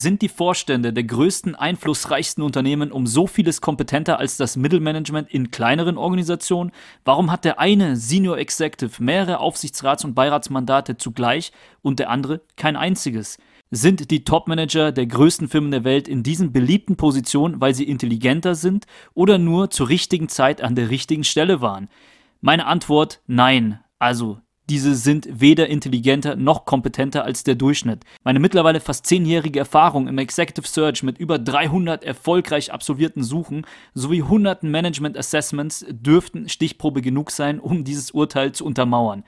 Sind die Vorstände der größten, einflussreichsten Unternehmen um so vieles kompetenter als das Mittelmanagement in kleineren Organisationen? Warum hat der eine Senior Executive mehrere Aufsichtsrats- und Beiratsmandate zugleich und der andere kein einziges? Sind die Topmanager der größten Firmen der Welt in diesen beliebten Positionen, weil sie intelligenter sind oder nur zur richtigen Zeit an der richtigen Stelle waren? Meine Antwort nein. Also diese sind weder intelligenter noch kompetenter als der Durchschnitt. Meine mittlerweile fast zehnjährige Erfahrung im Executive Search mit über 300 erfolgreich absolvierten Suchen sowie hunderten Management Assessments dürften Stichprobe genug sein, um dieses Urteil zu untermauern.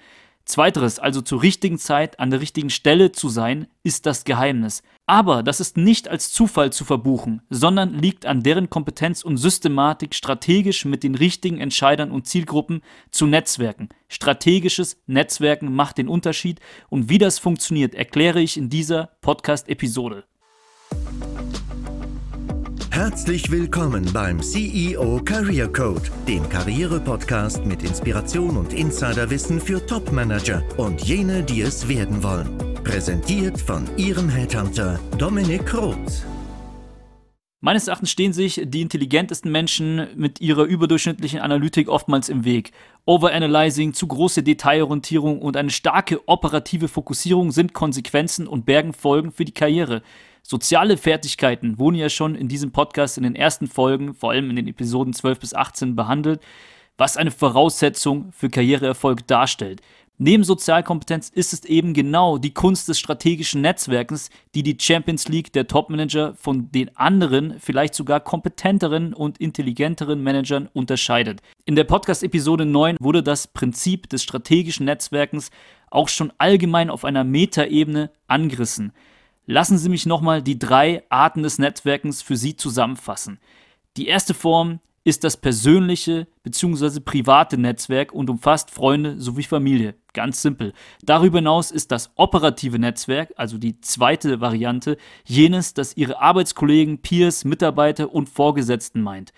Zweiteres, also zur richtigen Zeit an der richtigen Stelle zu sein, ist das Geheimnis. Aber das ist nicht als Zufall zu verbuchen, sondern liegt an deren Kompetenz und Systematik, strategisch mit den richtigen Entscheidern und Zielgruppen zu netzwerken. Strategisches Netzwerken macht den Unterschied und wie das funktioniert, erkläre ich in dieser Podcast-Episode. Herzlich willkommen beim CEO Career Code, dem Karriere-Podcast mit Inspiration und Insiderwissen für Top-Manager und jene, die es werden wollen. Präsentiert von Ihrem Headhunter Dominik Roth. Meines Erachtens stehen sich die intelligentesten Menschen mit ihrer überdurchschnittlichen Analytik oftmals im Weg. Overanalyzing, zu große Detailorientierung und eine starke operative Fokussierung sind Konsequenzen und bergen Folgen für die Karriere. Soziale Fertigkeiten wurden ja schon in diesem Podcast in den ersten Folgen, vor allem in den Episoden 12 bis 18, behandelt, was eine Voraussetzung für Karriereerfolg darstellt. Neben Sozialkompetenz ist es eben genau die Kunst des strategischen Netzwerkens, die die Champions League der Topmanager von den anderen, vielleicht sogar kompetenteren und intelligenteren Managern unterscheidet. In der Podcast-Episode 9 wurde das Prinzip des strategischen Netzwerkens auch schon allgemein auf einer Metaebene angerissen. Lassen Sie mich nochmal die drei Arten des Netzwerkens für Sie zusammenfassen. Die erste Form ist das persönliche bzw. private Netzwerk und umfasst Freunde sowie Familie. Ganz simpel. Darüber hinaus ist das operative Netzwerk, also die zweite Variante, jenes, das Ihre Arbeitskollegen, Peers, Mitarbeiter und Vorgesetzten meint.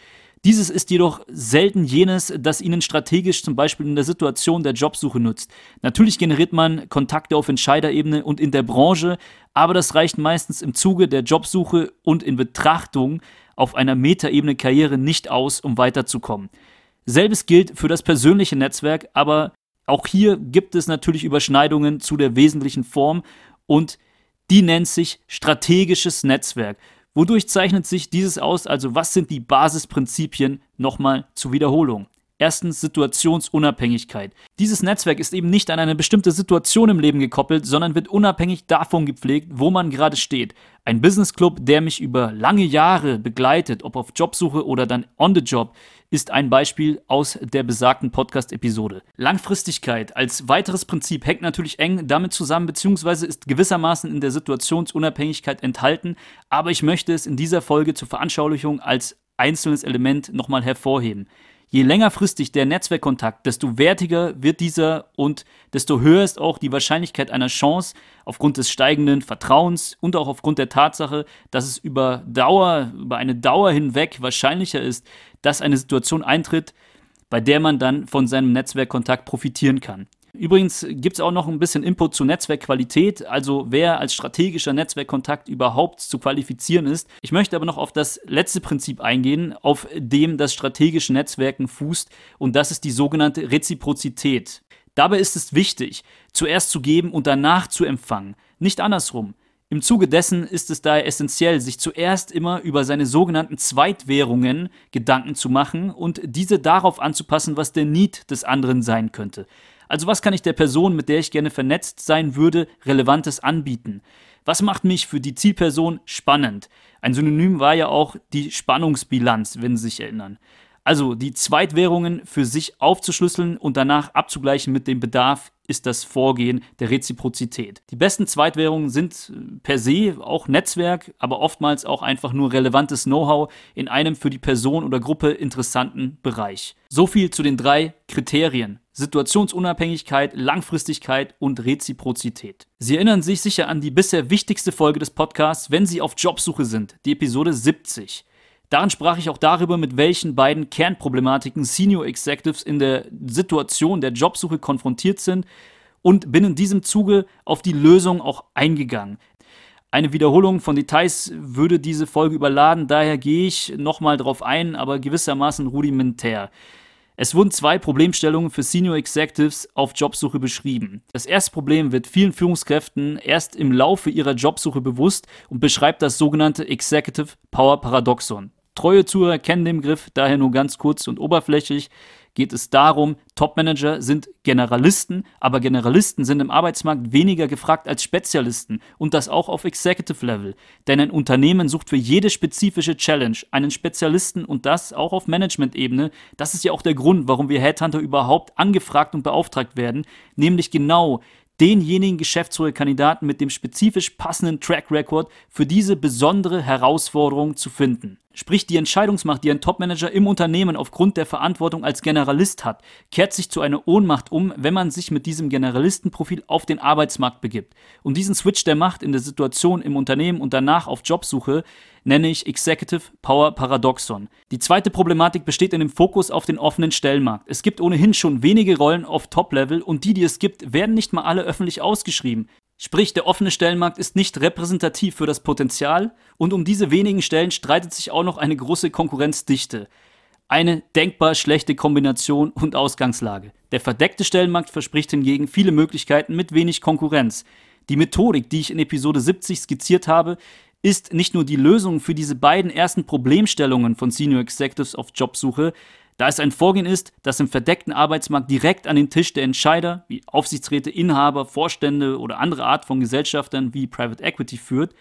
Dieses ist jedoch selten jenes, das Ihnen strategisch zum Beispiel in der Situation der Jobsuche nutzt. Natürlich generiert man Kontakte auf Entscheiderebene und in der Branche, aber das reicht meistens im Zuge der Jobsuche und in Betrachtung auf einer Metaebene Karriere nicht aus, um weiterzukommen. Selbes gilt für das persönliche Netzwerk, aber auch hier gibt es natürlich Überschneidungen zu der wesentlichen Form und die nennt sich strategisches Netzwerk. Wodurch zeichnet sich dieses aus? Also was sind die Basisprinzipien? Nochmal zur Wiederholung. Erstens Situationsunabhängigkeit. Dieses Netzwerk ist eben nicht an eine bestimmte Situation im Leben gekoppelt, sondern wird unabhängig davon gepflegt, wo man gerade steht. Ein Business Club, der mich über lange Jahre begleitet, ob auf Jobsuche oder dann on the job, ist ein Beispiel aus der besagten Podcast-Episode. Langfristigkeit als weiteres Prinzip hängt natürlich eng damit zusammen, beziehungsweise ist gewissermaßen in der Situationsunabhängigkeit enthalten, aber ich möchte es in dieser Folge zur Veranschaulichung als einzelnes Element nochmal hervorheben. Je längerfristig der Netzwerkkontakt, desto wertiger wird dieser und desto höher ist auch die Wahrscheinlichkeit einer Chance aufgrund des steigenden Vertrauens und auch aufgrund der Tatsache, dass es über Dauer, über eine Dauer hinweg wahrscheinlicher ist, dass eine Situation eintritt, bei der man dann von seinem Netzwerkkontakt profitieren kann. Übrigens gibt es auch noch ein bisschen Input zu Netzwerkqualität, also wer als strategischer Netzwerkkontakt überhaupt zu qualifizieren ist. Ich möchte aber noch auf das letzte Prinzip eingehen, auf dem das strategische Netzwerken fußt, und das ist die sogenannte Reziprozität. Dabei ist es wichtig, zuerst zu geben und danach zu empfangen, nicht andersrum. Im Zuge dessen ist es daher essentiell, sich zuerst immer über seine sogenannten Zweitwährungen Gedanken zu machen und diese darauf anzupassen, was der Need des anderen sein könnte. Also was kann ich der Person, mit der ich gerne vernetzt sein würde, relevantes anbieten? Was macht mich für die Zielperson spannend? Ein Synonym war ja auch die Spannungsbilanz, wenn Sie sich erinnern. Also die Zweitwährungen für sich aufzuschlüsseln und danach abzugleichen mit dem Bedarf ist das Vorgehen der Reziprozität. Die besten Zweitwährungen sind äh, per se auch Netzwerk, aber oftmals auch einfach nur relevantes Know-how in einem für die Person oder Gruppe interessanten Bereich. So viel zu den drei Kriterien. Situationsunabhängigkeit, Langfristigkeit und Reziprozität. Sie erinnern sich sicher an die bisher wichtigste Folge des Podcasts, wenn Sie auf Jobsuche sind, die Episode 70. Darin sprach ich auch darüber, mit welchen beiden Kernproblematiken Senior Executives in der Situation der Jobsuche konfrontiert sind und bin in diesem Zuge auf die Lösung auch eingegangen. Eine Wiederholung von Details würde diese Folge überladen, daher gehe ich nochmal drauf ein, aber gewissermaßen rudimentär. Es wurden zwei Problemstellungen für Senior Executives auf Jobsuche beschrieben. Das erste Problem wird vielen Führungskräften erst im Laufe ihrer Jobsuche bewusst und beschreibt das sogenannte Executive Power Paradoxon. Treue Zuhörer kennen den Begriff, daher nur ganz kurz und oberflächlich geht es darum, Topmanager sind Generalisten, aber Generalisten sind im Arbeitsmarkt weniger gefragt als Spezialisten und das auch auf Executive Level. Denn ein Unternehmen sucht für jede spezifische Challenge einen Spezialisten und das auch auf Management-Ebene. Das ist ja auch der Grund, warum wir Headhunter überhaupt angefragt und beauftragt werden, nämlich genau denjenigen Geschäftsführerkandidaten mit dem spezifisch passenden Track Record für diese besondere Herausforderung zu finden. Sprich, die Entscheidungsmacht, die ein Topmanager im Unternehmen aufgrund der Verantwortung als Generalist hat, kehrt sich zu einer Ohnmacht um, wenn man sich mit diesem Generalistenprofil auf den Arbeitsmarkt begibt. Und diesen Switch der Macht in der Situation im Unternehmen und danach auf Jobsuche nenne ich Executive Power Paradoxon. Die zweite Problematik besteht in dem Fokus auf den offenen Stellenmarkt. Es gibt ohnehin schon wenige Rollen auf Top-Level und die, die es gibt, werden nicht mal alle öffentlich ausgeschrieben. Sprich, der offene Stellenmarkt ist nicht repräsentativ für das Potenzial und um diese wenigen Stellen streitet sich auch noch eine große Konkurrenzdichte. Eine denkbar schlechte Kombination und Ausgangslage. Der verdeckte Stellenmarkt verspricht hingegen viele Möglichkeiten mit wenig Konkurrenz. Die Methodik, die ich in Episode 70 skizziert habe, ist nicht nur die Lösung für diese beiden ersten Problemstellungen von Senior Executives auf Jobsuche, da es ein Vorgehen ist, das im verdeckten Arbeitsmarkt direkt an den Tisch der Entscheider, wie Aufsichtsräte, Inhaber, Vorstände oder andere Art von Gesellschaftern wie Private Equity führt,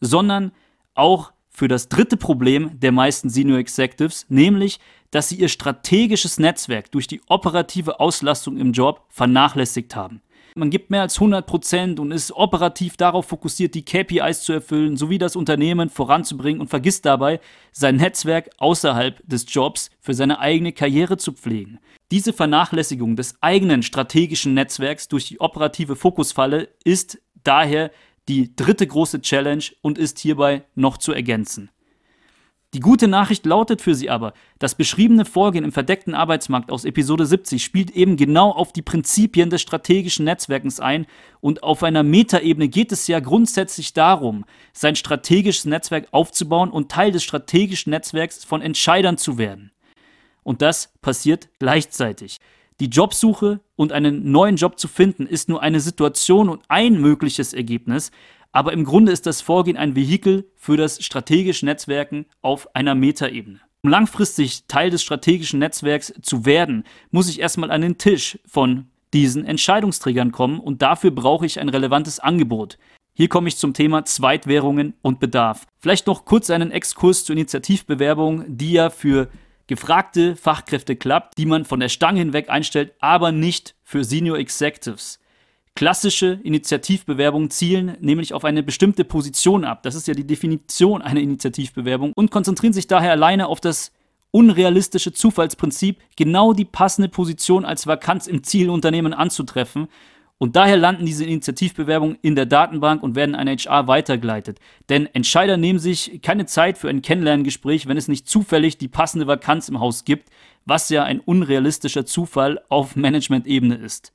sondern auch für das dritte Problem der meisten Senior Executives, nämlich, dass sie ihr strategisches Netzwerk durch die operative Auslastung im Job vernachlässigt haben. Man gibt mehr als 100 Prozent und ist operativ darauf fokussiert, die KPIs zu erfüllen, sowie das Unternehmen voranzubringen und vergisst dabei, sein Netzwerk außerhalb des Jobs für seine eigene Karriere zu pflegen. Diese Vernachlässigung des eigenen strategischen Netzwerks durch die operative Fokusfalle ist daher die dritte große Challenge und ist hierbei noch zu ergänzen. Die gute Nachricht lautet für sie aber, das beschriebene Vorgehen im verdeckten Arbeitsmarkt aus Episode 70 spielt eben genau auf die Prinzipien des strategischen Netzwerkens ein und auf einer Metaebene geht es ja grundsätzlich darum, sein strategisches Netzwerk aufzubauen und Teil des strategischen Netzwerks von Entscheidern zu werden. Und das passiert gleichzeitig. Die Jobsuche und einen neuen Job zu finden ist nur eine Situation und ein mögliches Ergebnis, aber im Grunde ist das Vorgehen ein Vehikel für das strategische Netzwerken auf einer Metaebene. Um langfristig Teil des strategischen Netzwerks zu werden, muss ich erstmal an den Tisch von diesen Entscheidungsträgern kommen und dafür brauche ich ein relevantes Angebot. Hier komme ich zum Thema Zweitwährungen und Bedarf. Vielleicht noch kurz einen Exkurs zur Initiativbewerbung, die ja für gefragte Fachkräfte klappt, die man von der Stange hinweg einstellt, aber nicht für Senior Executives. Klassische Initiativbewerbungen zielen nämlich auf eine bestimmte Position ab. Das ist ja die Definition einer Initiativbewerbung und konzentrieren sich daher alleine auf das unrealistische Zufallsprinzip, genau die passende Position als Vakanz im Zielunternehmen anzutreffen. Und daher landen diese Initiativbewerbungen in der Datenbank und werden an HR weitergeleitet. Denn Entscheider nehmen sich keine Zeit für ein Kennenlerngespräch, wenn es nicht zufällig die passende Vakanz im Haus gibt, was ja ein unrealistischer Zufall auf Management-Ebene ist.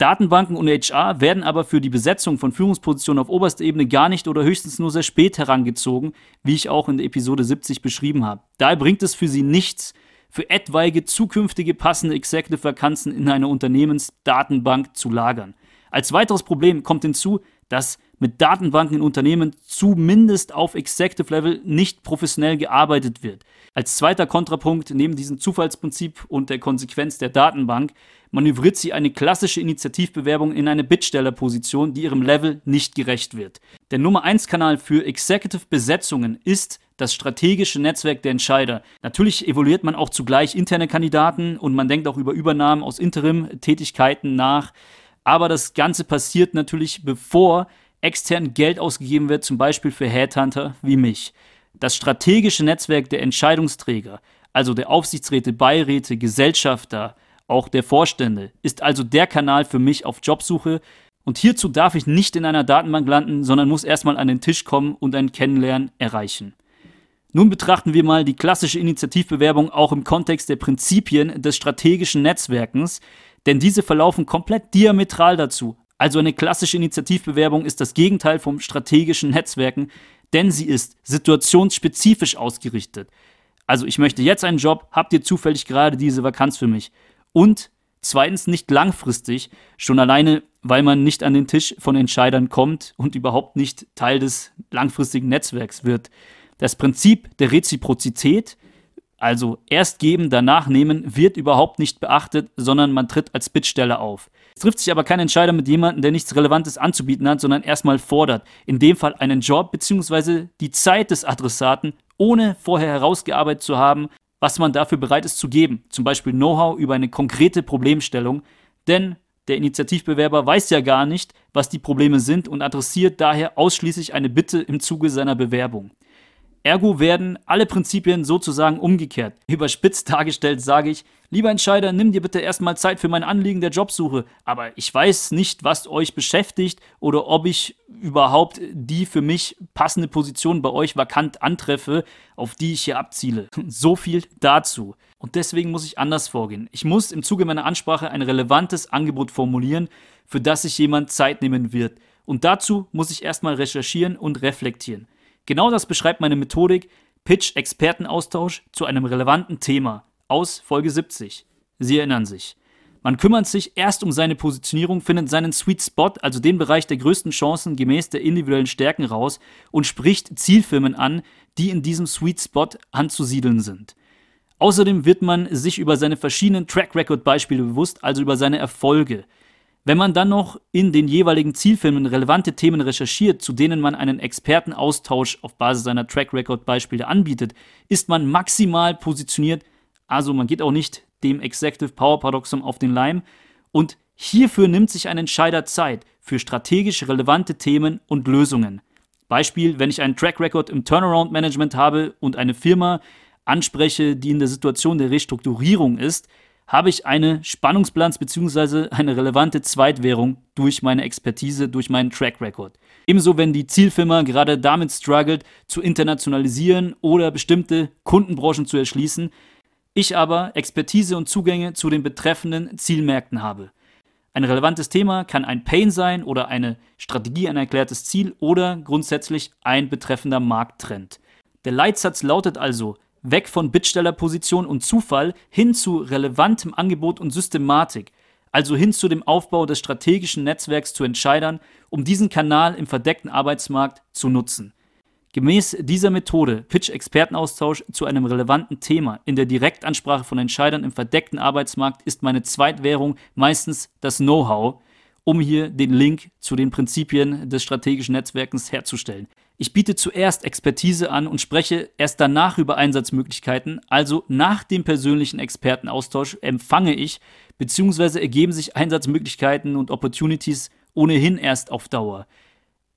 Datenbanken und HR werden aber für die Besetzung von Führungspositionen auf oberster Ebene gar nicht oder höchstens nur sehr spät herangezogen, wie ich auch in der Episode 70 beschrieben habe. Daher bringt es für sie nichts, für etwaige zukünftige passende Executive-Vakanzen in einer Unternehmensdatenbank zu lagern. Als weiteres Problem kommt hinzu, dass mit Datenbanken in Unternehmen zumindest auf Executive Level nicht professionell gearbeitet wird. Als zweiter Kontrapunkt neben diesem Zufallsprinzip und der Konsequenz der Datenbank manövriert sie eine klassische Initiativbewerbung in eine Bittstellerposition, die ihrem Level nicht gerecht wird. Der Nummer 1 Kanal für Executive Besetzungen ist das strategische Netzwerk der Entscheider. Natürlich evaluiert man auch zugleich interne Kandidaten und man denkt auch über Übernahmen aus Interim-Tätigkeiten nach. Aber das Ganze passiert natürlich, bevor extern Geld ausgegeben wird, zum Beispiel für Headhunter wie mich. Das strategische Netzwerk der Entscheidungsträger, also der Aufsichtsräte, Beiräte, Gesellschafter, auch der Vorstände, ist also der Kanal für mich auf Jobsuche. Und hierzu darf ich nicht in einer Datenbank landen, sondern muss erstmal an den Tisch kommen und ein Kennenlernen erreichen. Nun betrachten wir mal die klassische Initiativbewerbung auch im Kontext der Prinzipien des strategischen Netzwerkens, denn diese verlaufen komplett diametral dazu. Also eine klassische Initiativbewerbung ist das Gegenteil vom strategischen Netzwerken, denn sie ist situationsspezifisch ausgerichtet. Also ich möchte jetzt einen Job, habt ihr zufällig gerade diese Vakanz für mich? Und zweitens nicht langfristig, schon alleine, weil man nicht an den Tisch von Entscheidern kommt und überhaupt nicht Teil des langfristigen Netzwerks wird. Das Prinzip der Reziprozität, also erst geben, danach nehmen, wird überhaupt nicht beachtet, sondern man tritt als Bittsteller auf. Es trifft sich aber kein Entscheider mit jemandem, der nichts Relevantes anzubieten hat, sondern erstmal fordert. In dem Fall einen Job bzw. die Zeit des Adressaten, ohne vorher herausgearbeitet zu haben, was man dafür bereit ist zu geben. Zum Beispiel Know-how über eine konkrete Problemstellung. Denn der Initiativbewerber weiß ja gar nicht, was die Probleme sind und adressiert daher ausschließlich eine Bitte im Zuge seiner Bewerbung. Ergo werden alle Prinzipien sozusagen umgekehrt. Überspitzt dargestellt sage ich, lieber Entscheider, nimm dir bitte erstmal Zeit für mein Anliegen der Jobsuche, aber ich weiß nicht, was euch beschäftigt oder ob ich überhaupt die für mich passende Position bei euch vakant antreffe, auf die ich hier abziele. So viel dazu. Und deswegen muss ich anders vorgehen. Ich muss im Zuge meiner Ansprache ein relevantes Angebot formulieren, für das sich jemand Zeit nehmen wird. Und dazu muss ich erstmal recherchieren und reflektieren. Genau das beschreibt meine Methodik Pitch-Expertenaustausch zu einem relevanten Thema aus Folge 70. Sie erinnern sich. Man kümmert sich erst um seine Positionierung, findet seinen Sweet Spot, also den Bereich der größten Chancen gemäß der individuellen Stärken raus und spricht Zielfirmen an, die in diesem Sweet Spot anzusiedeln sind. Außerdem wird man sich über seine verschiedenen Track Record Beispiele bewusst, also über seine Erfolge. Wenn man dann noch in den jeweiligen Zielfilmen relevante Themen recherchiert, zu denen man einen Expertenaustausch auf Basis seiner Track Record Beispiele anbietet, ist man maximal positioniert, also man geht auch nicht dem Executive Power Paradoxum auf den Leim und hierfür nimmt sich ein Entscheider Zeit für strategisch relevante Themen und Lösungen. Beispiel, wenn ich einen Track Record im Turnaround Management habe und eine Firma anspreche, die in der Situation der Restrukturierung ist, habe ich eine Spannungsbilanz bzw. eine relevante Zweitwährung durch meine Expertise, durch meinen Track Record. Ebenso, wenn die Zielfirma gerade damit struggelt, zu internationalisieren oder bestimmte Kundenbranchen zu erschließen, ich aber Expertise und Zugänge zu den betreffenden Zielmärkten habe. Ein relevantes Thema kann ein Pain sein oder eine Strategie, ein erklärtes Ziel oder grundsätzlich ein betreffender Markttrend. Der Leitsatz lautet also, weg von Bittstellerposition und Zufall hin zu relevantem Angebot und Systematik, also hin zu dem Aufbau des strategischen Netzwerks zu Entscheidern, um diesen Kanal im verdeckten Arbeitsmarkt zu nutzen. Gemäß dieser Methode Pitch-Expertenaustausch zu einem relevanten Thema in der Direktansprache von Entscheidern im verdeckten Arbeitsmarkt ist meine Zweitwährung meistens das Know-how, um hier den Link zu den Prinzipien des strategischen Netzwerkens herzustellen. Ich biete zuerst Expertise an und spreche erst danach über Einsatzmöglichkeiten, also nach dem persönlichen Expertenaustausch empfange ich bzw. ergeben sich Einsatzmöglichkeiten und Opportunities ohnehin erst auf Dauer.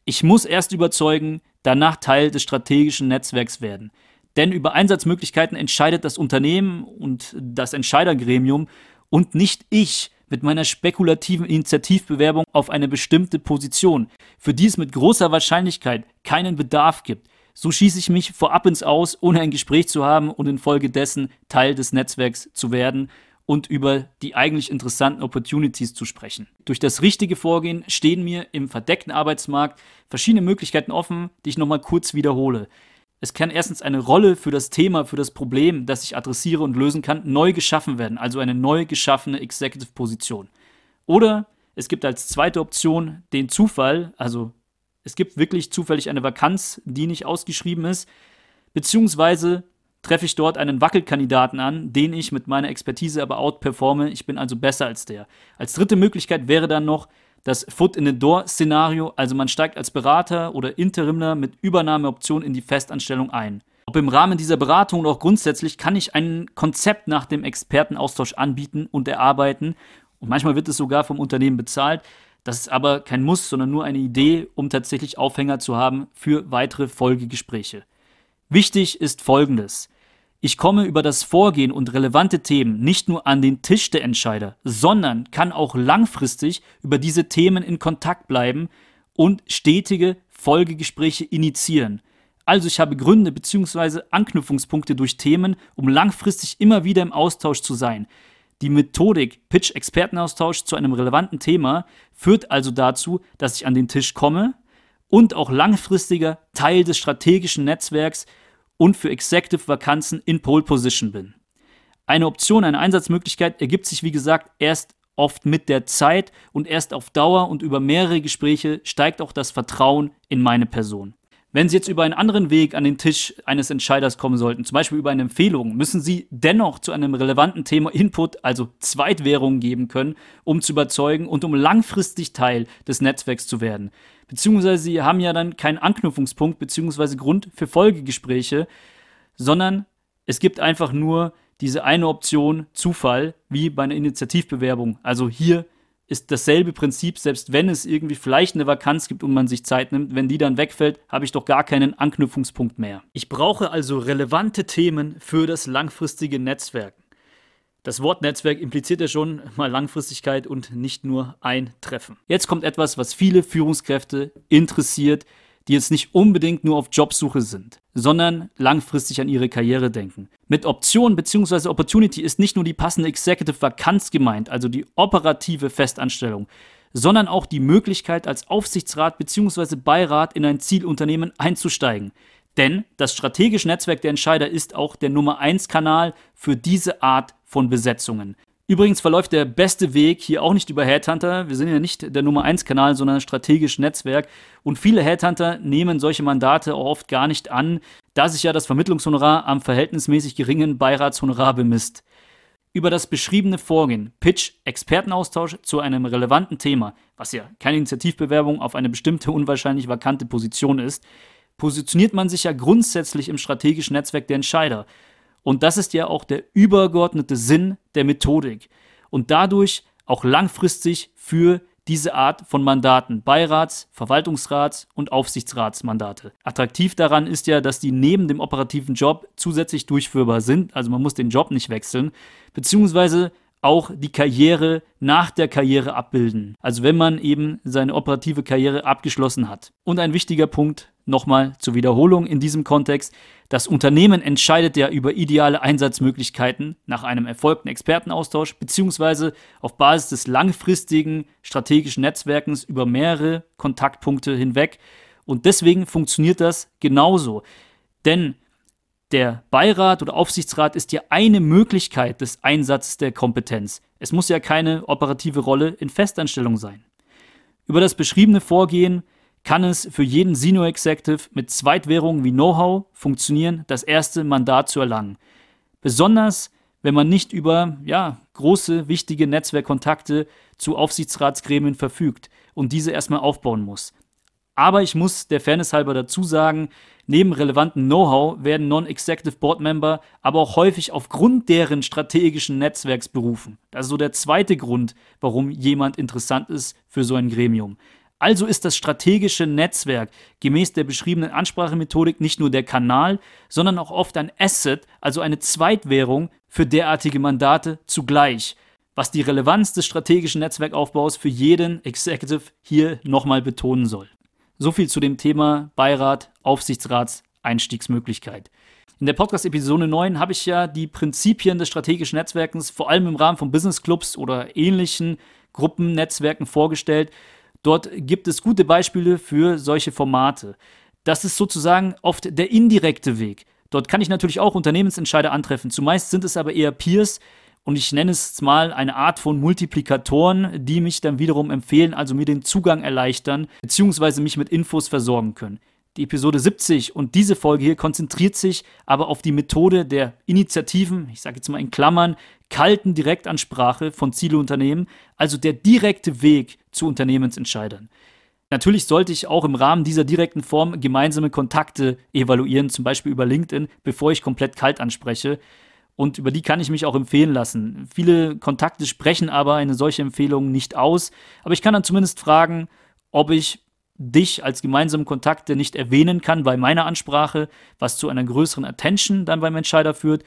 Ich muss erst überzeugen, danach Teil des strategischen Netzwerks werden. Denn über Einsatzmöglichkeiten entscheidet das Unternehmen und das Entscheidergremium und nicht ich, mit meiner spekulativen Initiativbewerbung auf eine bestimmte Position, für die es mit großer Wahrscheinlichkeit keinen Bedarf gibt. So schieße ich mich vorab ins Aus, ohne ein Gespräch zu haben und infolgedessen Teil des Netzwerks zu werden und über die eigentlich interessanten Opportunities zu sprechen. Durch das richtige Vorgehen stehen mir im verdeckten Arbeitsmarkt verschiedene Möglichkeiten offen, die ich nochmal kurz wiederhole. Es kann erstens eine Rolle für das Thema, für das Problem, das ich adressiere und lösen kann, neu geschaffen werden, also eine neu geschaffene Executive-Position. Oder es gibt als zweite Option den Zufall, also es gibt wirklich zufällig eine Vakanz, die nicht ausgeschrieben ist, beziehungsweise treffe ich dort einen Wackelkandidaten an, den ich mit meiner Expertise aber outperforme. Ich bin also besser als der. Als dritte Möglichkeit wäre dann noch, das Foot-in-the-Door-Szenario, also man steigt als Berater oder Interimler mit Übernahmeoption in die Festanstellung ein. Ob im Rahmen dieser Beratung oder auch grundsätzlich kann ich ein Konzept nach dem Expertenaustausch anbieten und erarbeiten und manchmal wird es sogar vom Unternehmen bezahlt. Das ist aber kein Muss, sondern nur eine Idee, um tatsächlich Aufhänger zu haben für weitere Folgegespräche. Wichtig ist Folgendes. Ich komme über das Vorgehen und relevante Themen nicht nur an den Tisch der Entscheider, sondern kann auch langfristig über diese Themen in Kontakt bleiben und stetige Folgegespräche initiieren. Also ich habe Gründe bzw. Anknüpfungspunkte durch Themen, um langfristig immer wieder im Austausch zu sein. Die Methodik Pitch-Expertenaustausch zu einem relevanten Thema führt also dazu, dass ich an den Tisch komme und auch langfristiger Teil des strategischen Netzwerks und für Executive Vakanzen in Pole Position bin. Eine Option, eine Einsatzmöglichkeit ergibt sich, wie gesagt, erst oft mit der Zeit und erst auf Dauer und über mehrere Gespräche steigt auch das Vertrauen in meine Person. Wenn Sie jetzt über einen anderen Weg an den Tisch eines Entscheiders kommen sollten, zum Beispiel über eine Empfehlung, müssen Sie dennoch zu einem relevanten Thema Input, also Zweitwährungen geben können, um zu überzeugen und um langfristig Teil des Netzwerks zu werden. Beziehungsweise Sie haben ja dann keinen Anknüpfungspunkt beziehungsweise Grund für Folgegespräche, sondern es gibt einfach nur diese eine Option Zufall wie bei einer Initiativbewerbung. Also hier ist dasselbe Prinzip, selbst wenn es irgendwie vielleicht eine Vakanz gibt und man sich Zeit nimmt, wenn die dann wegfällt, habe ich doch gar keinen Anknüpfungspunkt mehr. Ich brauche also relevante Themen für das langfristige Netzwerken. Das Wort Netzwerk impliziert ja schon mal Langfristigkeit und nicht nur ein Treffen. Jetzt kommt etwas, was viele Führungskräfte interessiert, die jetzt nicht unbedingt nur auf Jobsuche sind, sondern langfristig an ihre Karriere denken. Mit Option bzw. Opportunity ist nicht nur die passende Executive Vakanz gemeint, also die operative Festanstellung, sondern auch die Möglichkeit, als Aufsichtsrat bzw. Beirat in ein Zielunternehmen einzusteigen. Denn das strategische Netzwerk der Entscheider ist auch der Nummer 1 Kanal für diese Art von Besetzungen. Übrigens verläuft der beste Weg hier auch nicht über Headhunter. Wir sind ja nicht der Nummer 1 Kanal, sondern ein strategisches Netzwerk. Und viele Headhunter nehmen solche Mandate auch oft gar nicht an, da sich ja das Vermittlungshonorar am verhältnismäßig geringen Beiratshonorar bemisst. Über das beschriebene Vorgehen, Pitch, Expertenaustausch zu einem relevanten Thema, was ja keine Initiativbewerbung auf eine bestimmte unwahrscheinlich vakante Position ist, positioniert man sich ja grundsätzlich im strategischen Netzwerk der Entscheider und das ist ja auch der übergeordnete Sinn der Methodik. Und dadurch auch langfristig für diese Art von Mandaten, Beirats-, Verwaltungsrats- und Aufsichtsratsmandate. Attraktiv daran ist ja, dass die neben dem operativen Job zusätzlich durchführbar sind, also man muss den Job nicht wechseln, beziehungsweise auch die Karriere nach der Karriere abbilden. Also wenn man eben seine operative Karriere abgeschlossen hat. Und ein wichtiger Punkt, nochmal zur Wiederholung in diesem Kontext, das Unternehmen entscheidet ja über ideale Einsatzmöglichkeiten nach einem erfolgten Expertenaustausch beziehungsweise auf Basis des langfristigen strategischen Netzwerkens über mehrere Kontaktpunkte hinweg. Und deswegen funktioniert das genauso. Denn der Beirat oder Aufsichtsrat ist ja eine Möglichkeit des Einsatzes der Kompetenz. Es muss ja keine operative Rolle in Festanstellung sein. Über das beschriebene Vorgehen kann es für jeden Senior Executive mit Zweitwährungen wie Know-how funktionieren, das erste Mandat zu erlangen. Besonders wenn man nicht über ja, große, wichtige Netzwerkkontakte zu Aufsichtsratsgremien verfügt und diese erstmal aufbauen muss. Aber ich muss der Fairness halber dazu sagen, neben relevantem Know-how werden Non-Executive Board Member aber auch häufig aufgrund deren strategischen Netzwerks berufen. Das ist so der zweite Grund, warum jemand interessant ist für so ein Gremium. Also ist das strategische Netzwerk gemäß der beschriebenen Ansprachemethodik nicht nur der Kanal, sondern auch oft ein Asset, also eine Zweitwährung für derartige Mandate zugleich, was die Relevanz des strategischen Netzwerkaufbaus für jeden Executive hier nochmal betonen soll. So viel zu dem Thema Beirat, Aufsichtsrats, Einstiegsmöglichkeit. In der Podcast-Episode 9 habe ich ja die Prinzipien des strategischen Netzwerkens vor allem im Rahmen von Business Clubs oder ähnlichen Gruppennetzwerken vorgestellt Dort gibt es gute Beispiele für solche Formate. Das ist sozusagen oft der indirekte Weg. Dort kann ich natürlich auch Unternehmensentscheider antreffen. Zumeist sind es aber eher Peers und ich nenne es mal eine Art von Multiplikatoren, die mich dann wiederum empfehlen, also mir den Zugang erleichtern, beziehungsweise mich mit Infos versorgen können. Die Episode 70 und diese Folge hier konzentriert sich aber auf die Methode der Initiativen, ich sage jetzt mal in Klammern, kalten Direktansprache von Zielunternehmen, also der direkte Weg zu Unternehmensentscheidern. Natürlich sollte ich auch im Rahmen dieser direkten Form gemeinsame Kontakte evaluieren, zum Beispiel über LinkedIn, bevor ich komplett kalt anspreche. Und über die kann ich mich auch empfehlen lassen. Viele Kontakte sprechen aber eine solche Empfehlung nicht aus. Aber ich kann dann zumindest fragen, ob ich dich als gemeinsamen Kontakte nicht erwähnen kann bei meiner Ansprache, was zu einer größeren Attention dann beim Entscheider führt.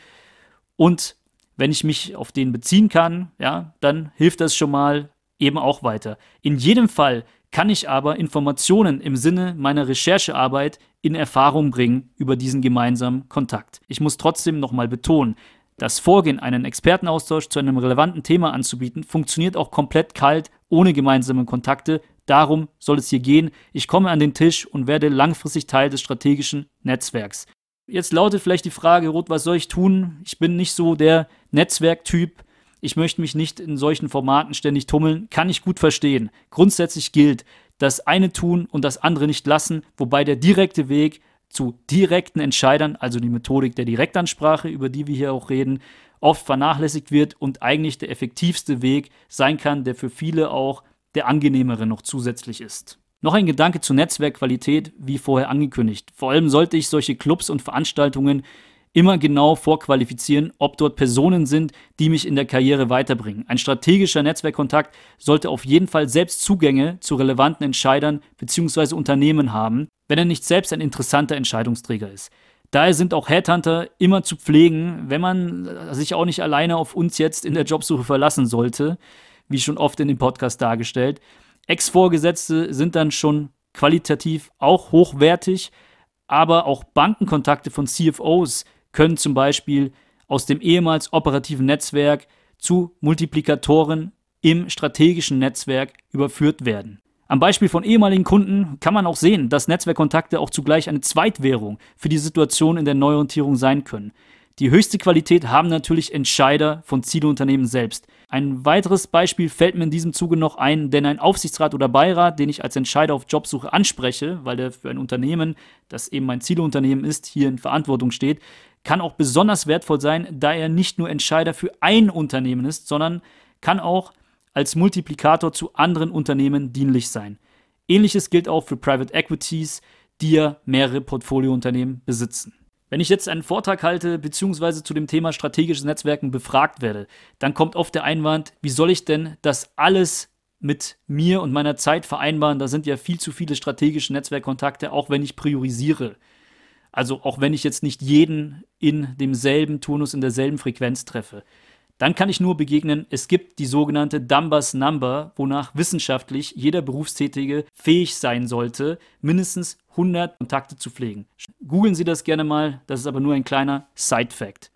Und wenn ich mich auf den beziehen kann, ja, dann hilft das schon mal eben auch weiter. In jedem Fall kann ich aber Informationen im Sinne meiner Recherchearbeit in Erfahrung bringen über diesen gemeinsamen Kontakt. Ich muss trotzdem nochmal betonen, Das Vorgehen, einen Expertenaustausch zu einem relevanten Thema anzubieten, funktioniert auch komplett kalt, ohne gemeinsame Kontakte. Darum soll es hier gehen. Ich komme an den Tisch und werde langfristig Teil des strategischen Netzwerks. Jetzt lautet vielleicht die Frage, Rot, was soll ich tun? Ich bin nicht so der Netzwerktyp. Ich möchte mich nicht in solchen Formaten ständig tummeln. Kann ich gut verstehen. Grundsätzlich gilt, das eine tun und das andere nicht lassen, wobei der direkte Weg zu direkten Entscheidern, also die Methodik der Direktansprache, über die wir hier auch reden, oft vernachlässigt wird und eigentlich der effektivste Weg sein kann, der für viele auch der angenehmere noch zusätzlich ist. Noch ein Gedanke zur Netzwerkqualität, wie vorher angekündigt. Vor allem sollte ich solche Clubs und Veranstaltungen immer genau vorqualifizieren, ob dort Personen sind, die mich in der Karriere weiterbringen. Ein strategischer Netzwerkkontakt sollte auf jeden Fall selbst Zugänge zu relevanten Entscheidern bzw. Unternehmen haben, wenn er nicht selbst ein interessanter Entscheidungsträger ist. Daher sind auch Headhunter immer zu pflegen, wenn man sich auch nicht alleine auf uns jetzt in der Jobsuche verlassen sollte, wie schon oft in dem Podcast dargestellt. Ex-Vorgesetzte sind dann schon qualitativ auch hochwertig, aber auch Bankenkontakte von CFOs können zum Beispiel aus dem ehemals operativen Netzwerk zu Multiplikatoren im strategischen Netzwerk überführt werden. Am Beispiel von ehemaligen Kunden kann man auch sehen, dass Netzwerkkontakte auch zugleich eine Zweitwährung für die Situation in der Neuorientierung sein können. Die höchste Qualität haben natürlich Entscheider von Zielunternehmen selbst. Ein weiteres Beispiel fällt mir in diesem Zuge noch ein, denn ein Aufsichtsrat oder Beirat, den ich als Entscheider auf Jobsuche anspreche, weil der für ein Unternehmen, das eben mein Zielunternehmen ist, hier in Verantwortung steht, kann auch besonders wertvoll sein, da er nicht nur Entscheider für ein Unternehmen ist, sondern kann auch als Multiplikator zu anderen Unternehmen dienlich sein. Ähnliches gilt auch für Private Equities, die ja mehrere Portfoliounternehmen besitzen. Wenn ich jetzt einen Vortrag halte bzw. zu dem Thema strategisches Netzwerken befragt werde, dann kommt oft der Einwand, wie soll ich denn das alles mit mir und meiner Zeit vereinbaren? Da sind ja viel zu viele strategische Netzwerkkontakte, auch wenn ich priorisiere. Also auch wenn ich jetzt nicht jeden in demselben Turnus, in derselben Frequenz treffe. Dann kann ich nur begegnen, es gibt die sogenannte Dumbers Number, wonach wissenschaftlich jeder Berufstätige fähig sein sollte, mindestens 100 Kontakte zu pflegen. Googeln Sie das gerne mal, das ist aber nur ein kleiner Side-Fact.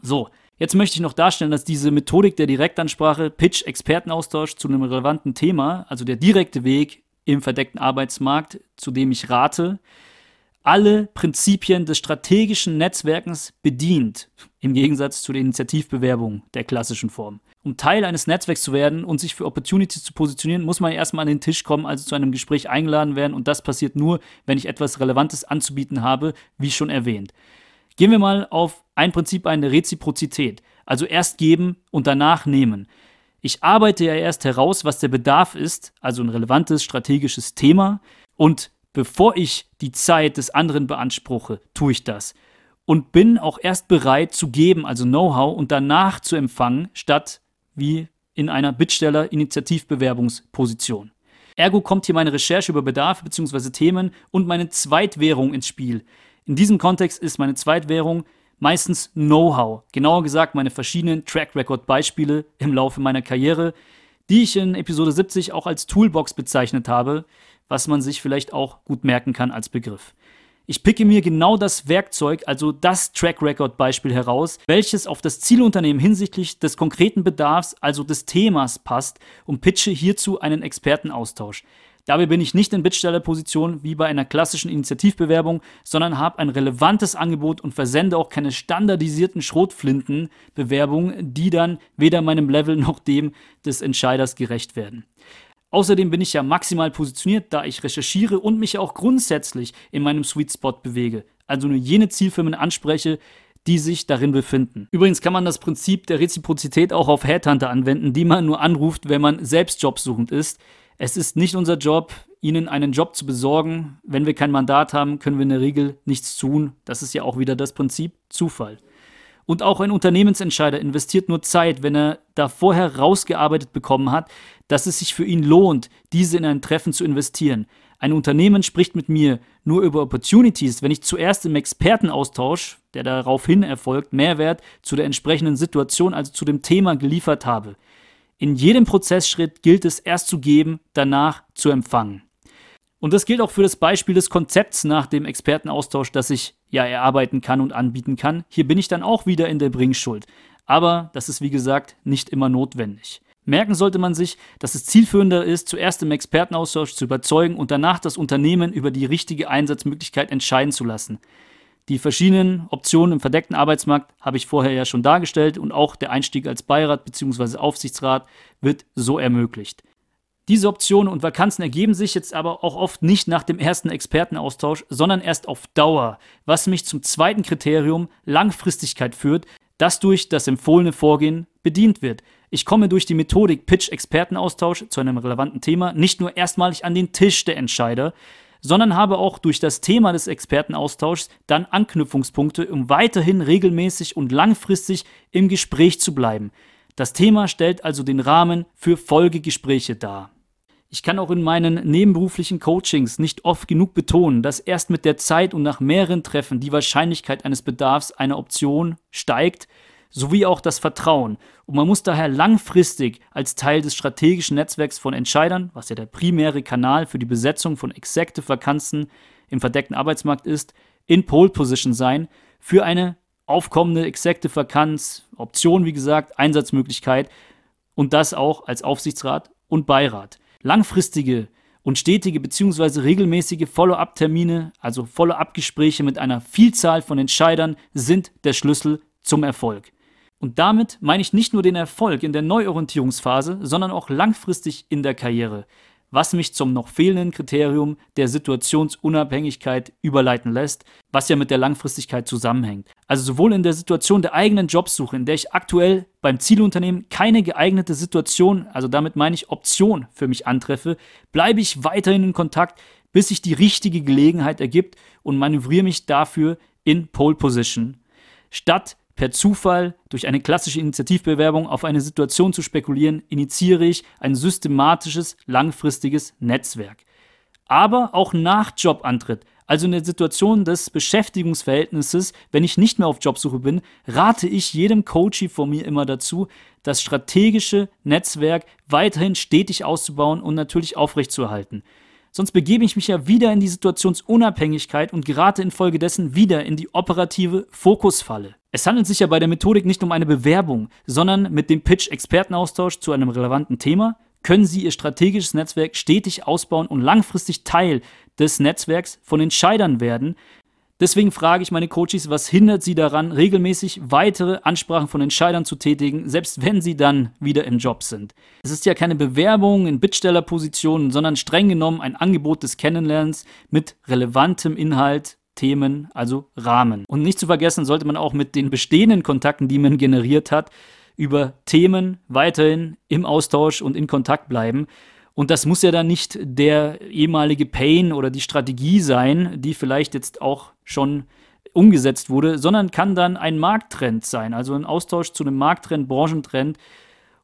So, jetzt möchte ich noch darstellen, dass diese Methodik der Direktansprache, Pitch, Expertenaustausch zu einem relevanten Thema, also der direkte Weg im verdeckten Arbeitsmarkt, zu dem ich rate, alle Prinzipien des strategischen Netzwerkens bedient, im Gegensatz zu der Initiativbewerbung der klassischen Form. Um Teil eines Netzwerks zu werden und sich für Opportunities zu positionieren, muss man erstmal an den Tisch kommen, also zu einem Gespräch eingeladen werden und das passiert nur, wenn ich etwas Relevantes anzubieten habe, wie schon erwähnt. Gehen wir mal auf ein Prinzip ein, der Reziprozität, also erst geben und danach nehmen. Ich arbeite ja erst heraus, was der Bedarf ist, also ein relevantes strategisches Thema und bevor ich die Zeit des anderen beanspruche, tue ich das. Und bin auch erst bereit zu geben, also Know-how, und danach zu empfangen, statt wie in einer Bittsteller-Initiativbewerbungsposition. Ergo kommt hier meine Recherche über Bedarfe bzw. Themen und meine Zweitwährung ins Spiel. In diesem Kontext ist meine Zweitwährung meistens Know-how, genauer gesagt meine verschiedenen Track-Record-Beispiele im Laufe meiner Karriere, die ich in Episode 70 auch als Toolbox bezeichnet habe, was man sich vielleicht auch gut merken kann als Begriff. Ich picke mir genau das Werkzeug, also das Track Record Beispiel heraus, welches auf das Zielunternehmen hinsichtlich des konkreten Bedarfs, also des Themas passt und pitche hierzu einen Expertenaustausch. Dabei bin ich nicht in Bittstellerposition wie bei einer klassischen Initiativbewerbung, sondern habe ein relevantes Angebot und versende auch keine standardisierten Schrotflintenbewerbungen, die dann weder meinem Level noch dem des Entscheiders gerecht werden. Außerdem bin ich ja maximal positioniert, da ich recherchiere und mich auch grundsätzlich in meinem Sweet Spot bewege. Also nur jene Zielfirmen anspreche, die sich darin befinden. Übrigens kann man das Prinzip der Reziprozität auch auf Headhunter anwenden, die man nur anruft, wenn man selbst jobsuchend ist. Es ist nicht unser Job, ihnen einen Job zu besorgen. Wenn wir kein Mandat haben, können wir in der Regel nichts tun. Das ist ja auch wieder das Prinzip Zufall. Und auch ein Unternehmensentscheider investiert nur Zeit, wenn er da vorher rausgearbeitet bekommen hat, dass es sich für ihn lohnt, diese in ein Treffen zu investieren. Ein Unternehmen spricht mit mir nur über Opportunities, wenn ich zuerst im Expertenaustausch, der daraufhin erfolgt, Mehrwert zu der entsprechenden Situation, also zu dem Thema geliefert habe. In jedem Prozessschritt gilt es erst zu geben, danach zu empfangen. Und das gilt auch für das Beispiel des Konzepts nach dem Expertenaustausch, das ich ja erarbeiten kann und anbieten kann. Hier bin ich dann auch wieder in der Bringschuld. Aber das ist wie gesagt nicht immer notwendig. Merken sollte man sich, dass es zielführender ist, zuerst im Expertenaustausch zu überzeugen und danach das Unternehmen über die richtige Einsatzmöglichkeit entscheiden zu lassen. Die verschiedenen Optionen im verdeckten Arbeitsmarkt habe ich vorher ja schon dargestellt und auch der Einstieg als Beirat bzw. Aufsichtsrat wird so ermöglicht. Diese Optionen und Vakanzen ergeben sich jetzt aber auch oft nicht nach dem ersten Expertenaustausch, sondern erst auf Dauer, was mich zum zweiten Kriterium Langfristigkeit führt, das durch das empfohlene Vorgehen bedient wird. Ich komme durch die Methodik Pitch-Expertenaustausch zu einem relevanten Thema nicht nur erstmalig an den Tisch der Entscheider, sondern habe auch durch das Thema des Expertenaustauschs dann Anknüpfungspunkte, um weiterhin regelmäßig und langfristig im Gespräch zu bleiben. Das Thema stellt also den Rahmen für Folgegespräche dar. Ich kann auch in meinen nebenberuflichen Coachings nicht oft genug betonen, dass erst mit der Zeit und nach mehreren Treffen die Wahrscheinlichkeit eines Bedarfs einer Option steigt, sowie auch das Vertrauen. Und man muss daher langfristig als Teil des strategischen Netzwerks von Entscheidern, was ja der primäre Kanal für die Besetzung von Executive Vakanzen im verdeckten Arbeitsmarkt ist, in Pole Position sein für eine aufkommende Executive Vakanz, Option, wie gesagt, Einsatzmöglichkeit und das auch als Aufsichtsrat und Beirat. Langfristige und stetige bzw. regelmäßige Follow-up-Termine, also Follow-up-Gespräche mit einer Vielzahl von Entscheidern, sind der Schlüssel zum Erfolg. Und damit meine ich nicht nur den Erfolg in der Neuorientierungsphase, sondern auch langfristig in der Karriere was mich zum noch fehlenden Kriterium der Situationsunabhängigkeit überleiten lässt, was ja mit der Langfristigkeit zusammenhängt. Also sowohl in der Situation der eigenen Jobsuche, in der ich aktuell beim Zielunternehmen keine geeignete Situation, also damit meine ich Option für mich antreffe, bleibe ich weiterhin in Kontakt, bis sich die richtige Gelegenheit ergibt und manövriere mich dafür in Pole Position. Statt per Zufall durch eine klassische Initiativbewerbung auf eine Situation zu spekulieren, initiiere ich ein systematisches, langfristiges Netzwerk. Aber auch nach Jobantritt, also in der Situation des Beschäftigungsverhältnisses, wenn ich nicht mehr auf Jobsuche bin, rate ich jedem Coachie von mir immer dazu, das strategische Netzwerk weiterhin stetig auszubauen und natürlich aufrechtzuerhalten. Sonst begebe ich mich ja wieder in die Situationsunabhängigkeit und gerate infolgedessen wieder in die operative Fokusfalle. Es handelt sich ja bei der Methodik nicht um eine Bewerbung, sondern mit dem Pitch-Expertenaustausch zu einem relevanten Thema können Sie Ihr strategisches Netzwerk stetig ausbauen und langfristig Teil des Netzwerks von Entscheidern werden, Deswegen frage ich meine Coaches, was hindert sie daran, regelmäßig weitere Ansprachen von Entscheidern zu tätigen, selbst wenn sie dann wieder im Job sind. Es ist ja keine Bewerbung in Bittstellerpositionen, sondern streng genommen ein Angebot des Kennenlernens mit relevantem Inhalt, Themen, also Rahmen. Und nicht zu vergessen sollte man auch mit den bestehenden Kontakten, die man generiert hat, über Themen weiterhin im Austausch und in Kontakt bleiben und das muss ja dann nicht der ehemalige Pain oder die Strategie sein, die vielleicht jetzt auch schon umgesetzt wurde, sondern kann dann ein Markttrend sein, also ein Austausch zu einem Markttrend, Branchentrend.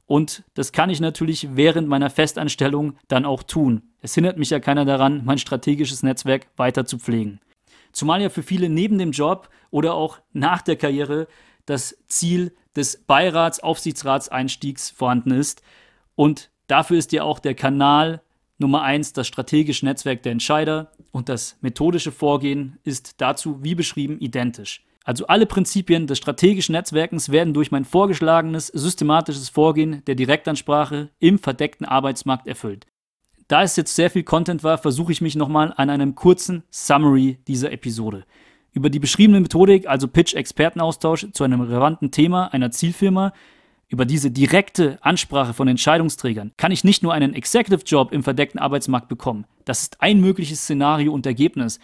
Und das kann ich natürlich während meiner Festanstellung dann auch tun. Es hindert mich ja keiner daran, mein strategisches Netzwerk weiter zu pflegen. Zumal ja für viele neben dem Job oder auch nach der Karriere das Ziel des Beirats, Aufsichtsratseinstiegs vorhanden ist. Und Dafür ist ja auch der Kanal Nummer eins das strategische Netzwerk der Entscheider und das methodische Vorgehen ist dazu, wie beschrieben, identisch. Also alle Prinzipien des strategischen Netzwerkens werden durch mein vorgeschlagenes systematisches Vorgehen der Direktansprache im verdeckten Arbeitsmarkt erfüllt. Da es jetzt sehr viel Content war, versuche ich mich nochmal an einem kurzen Summary dieser Episode. Über die beschriebene Methodik, also Pitch-Expertenaustausch zu einem relevanten Thema einer Zielfirma, über diese direkte Ansprache von Entscheidungsträgern kann ich nicht nur einen Executive Job im verdeckten Arbeitsmarkt bekommen. Das ist ein mögliches Szenario und Ergebnis.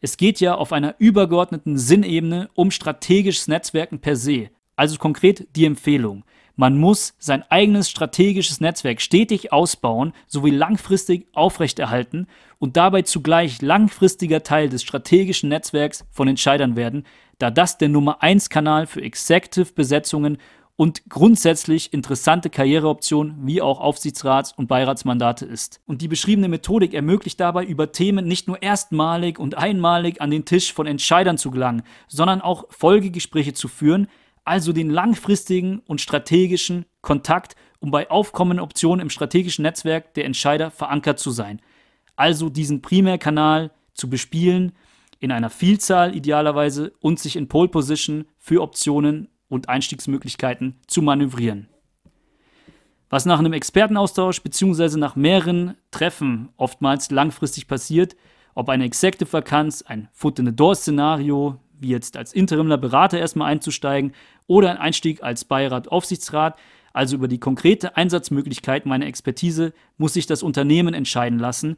Es geht ja auf einer übergeordneten Sinnebene um strategisches Netzwerken per se. Also konkret die Empfehlung. Man muss sein eigenes strategisches Netzwerk stetig ausbauen sowie langfristig aufrechterhalten und dabei zugleich langfristiger Teil des strategischen Netzwerks von Entscheidern werden, da das der Nummer 1 Kanal für Executive-Besetzungen und grundsätzlich interessante Karriereoption wie auch Aufsichtsrats- und Beiratsmandate ist. Und die beschriebene Methodik ermöglicht dabei, über Themen nicht nur erstmalig und einmalig an den Tisch von Entscheidern zu gelangen, sondern auch Folgegespräche zu führen, also den langfristigen und strategischen Kontakt, um bei aufkommenden Optionen im strategischen Netzwerk der Entscheider verankert zu sein. Also diesen Primärkanal zu bespielen in einer Vielzahl idealerweise und sich in Pole Position für Optionen und Einstiegsmöglichkeiten zu manövrieren. Was nach einem Expertenaustausch bzw. nach mehreren Treffen oftmals langfristig passiert, ob eine Executive Vakanz, ein Foot in the Door Szenario, wie jetzt als interimler Berater erstmal einzusteigen oder ein Einstieg als Beirat Aufsichtsrat, also über die konkrete Einsatzmöglichkeit meiner Expertise, muss sich das Unternehmen entscheiden lassen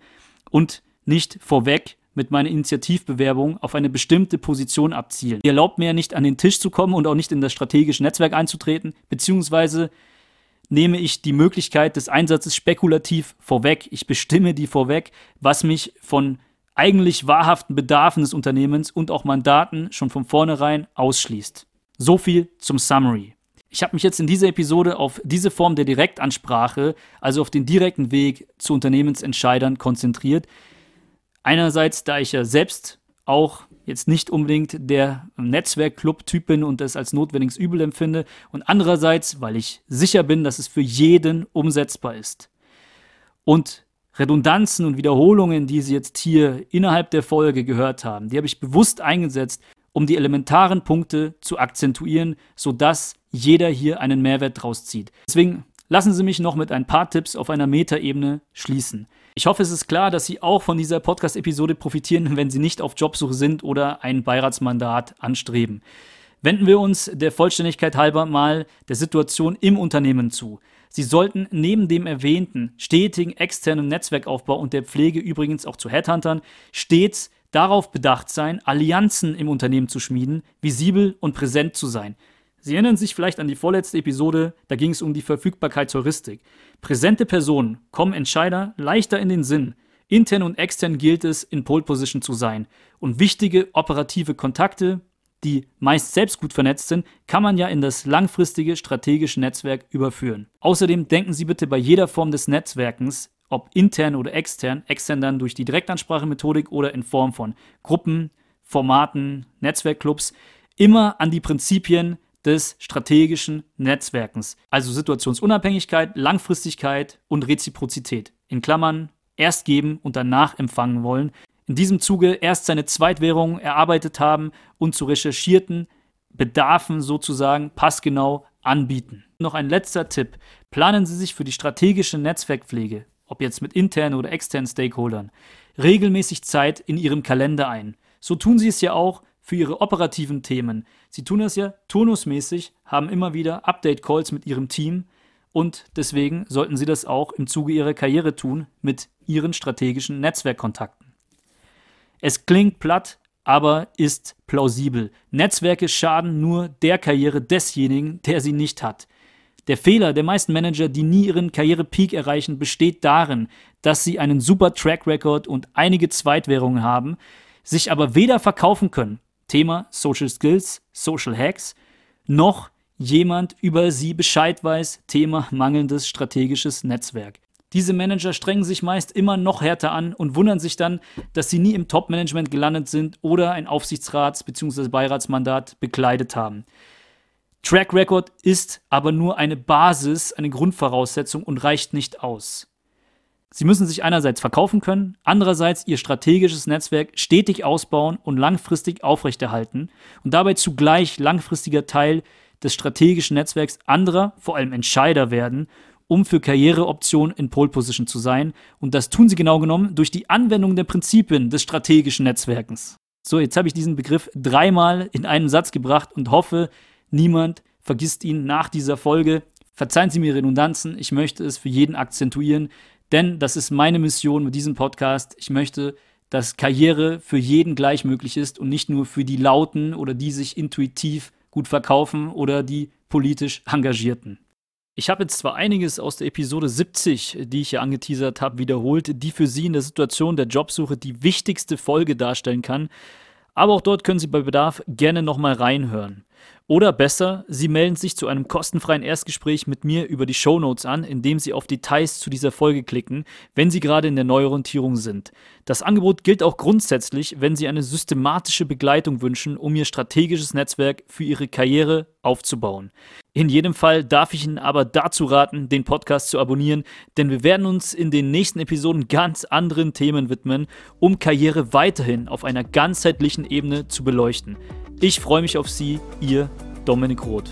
und nicht vorweg mit meiner Initiativbewerbung auf eine bestimmte Position abzielen. Die erlaubt mir nicht an den Tisch zu kommen und auch nicht in das strategische Netzwerk einzutreten, beziehungsweise nehme ich die Möglichkeit des Einsatzes spekulativ vorweg. Ich bestimme die vorweg, was mich von eigentlich wahrhaften Bedarfen des Unternehmens und auch Mandaten schon von vornherein ausschließt. So viel zum Summary. Ich habe mich jetzt in dieser Episode auf diese Form der Direktansprache, also auf den direkten Weg zu Unternehmensentscheidern konzentriert. Einerseits, da ich ja selbst auch jetzt nicht unbedingt der Netzwerkclub-Typ bin und das als notwendiges Übel empfinde. Und andererseits, weil ich sicher bin, dass es für jeden umsetzbar ist. Und Redundanzen und Wiederholungen, die Sie jetzt hier innerhalb der Folge gehört haben, die habe ich bewusst eingesetzt, um die elementaren Punkte zu akzentuieren, sodass jeder hier einen Mehrwert draus zieht. Deswegen lassen Sie mich noch mit ein paar Tipps auf einer Metaebene schließen. Ich hoffe, es ist klar, dass Sie auch von dieser Podcast-Episode profitieren, wenn Sie nicht auf Jobsuche sind oder ein Beiratsmandat anstreben. Wenden wir uns der Vollständigkeit halber mal der Situation im Unternehmen zu. Sie sollten neben dem erwähnten stetigen externen Netzwerkaufbau und der Pflege übrigens auch zu Headhuntern stets darauf bedacht sein, Allianzen im Unternehmen zu schmieden, visibel und präsent zu sein. Sie erinnern sich vielleicht an die vorletzte Episode, da ging es um die Verfügbarkeitsheuristik. Präsente Personen kommen Entscheider leichter in den Sinn. Intern und extern gilt es, in Pole Position zu sein. Und wichtige operative Kontakte, die meist selbst gut vernetzt sind, kann man ja in das langfristige strategische Netzwerk überführen. Außerdem denken Sie bitte bei jeder Form des Netzwerkens, ob intern oder extern, extern dann durch die Direktansprachemethodik oder in Form von Gruppen, Formaten, Netzwerkclubs, immer an die Prinzipien des strategischen Netzwerkens. Also Situationsunabhängigkeit, Langfristigkeit und Reziprozität. In Klammern erst geben und danach empfangen wollen. In diesem Zuge erst seine Zweitwährung erarbeitet haben und zu recherchierten Bedarfen sozusagen passgenau anbieten. Noch ein letzter Tipp. Planen Sie sich für die strategische Netzwerkpflege, ob jetzt mit internen oder externen Stakeholdern, regelmäßig Zeit in Ihrem Kalender ein. So tun Sie es ja auch für ihre operativen Themen. Sie tun das ja turnusmäßig, haben immer wieder Update-Calls mit ihrem Team und deswegen sollten sie das auch im Zuge ihrer Karriere tun mit ihren strategischen Netzwerkkontakten. Es klingt platt, aber ist plausibel. Netzwerke schaden nur der Karriere desjenigen, der sie nicht hat. Der Fehler der meisten Manager, die nie ihren Karrierepeak erreichen, besteht darin, dass sie einen super Track Record und einige Zweitwährungen haben, sich aber weder verkaufen können Thema Social Skills, Social Hacks, noch jemand über sie Bescheid weiß, Thema mangelndes strategisches Netzwerk. Diese Manager strengen sich meist immer noch härter an und wundern sich dann, dass sie nie im Top-Management gelandet sind oder ein Aufsichtsrats- bzw. Beiratsmandat bekleidet haben. Track Record ist aber nur eine Basis, eine Grundvoraussetzung und reicht nicht aus. Sie müssen sich einerseits verkaufen können, andererseits ihr strategisches Netzwerk stetig ausbauen und langfristig aufrechterhalten und dabei zugleich langfristiger Teil des strategischen Netzwerks anderer, vor allem Entscheider werden, um für Karriereoptionen in Pole Position zu sein. Und das tun sie genau genommen durch die Anwendung der Prinzipien des strategischen Netzwerkens. So, jetzt habe ich diesen Begriff dreimal in einen Satz gebracht und hoffe, niemand vergisst ihn nach dieser Folge. Verzeihen Sie mir Redundanzen, ich möchte es für jeden akzentuieren. Denn das ist meine Mission mit diesem Podcast. Ich möchte, dass Karriere für jeden gleich möglich ist und nicht nur für die Lauten oder die sich intuitiv gut verkaufen oder die politisch Engagierten. Ich habe jetzt zwar einiges aus der Episode 70, die ich ja angeteasert habe, wiederholt, die für Sie in der Situation der Jobsuche die wichtigste Folge darstellen kann, aber auch dort können Sie bei Bedarf gerne nochmal reinhören. Oder besser, Sie melden sich zu einem kostenfreien Erstgespräch mit mir über die Shownotes an, indem Sie auf Details zu dieser Folge klicken, wenn Sie gerade in der Neuorientierung sind. Das Angebot gilt auch grundsätzlich, wenn Sie eine systematische Begleitung wünschen, um Ihr strategisches Netzwerk für Ihre Karriere aufzubauen. In jedem Fall darf ich Ihnen aber dazu raten, den Podcast zu abonnieren, denn wir werden uns in den nächsten Episoden ganz anderen Themen widmen, um Karriere weiterhin auf einer ganzheitlichen Ebene zu beleuchten. Ich freue mich auf Sie, Ihr Dominik Roth.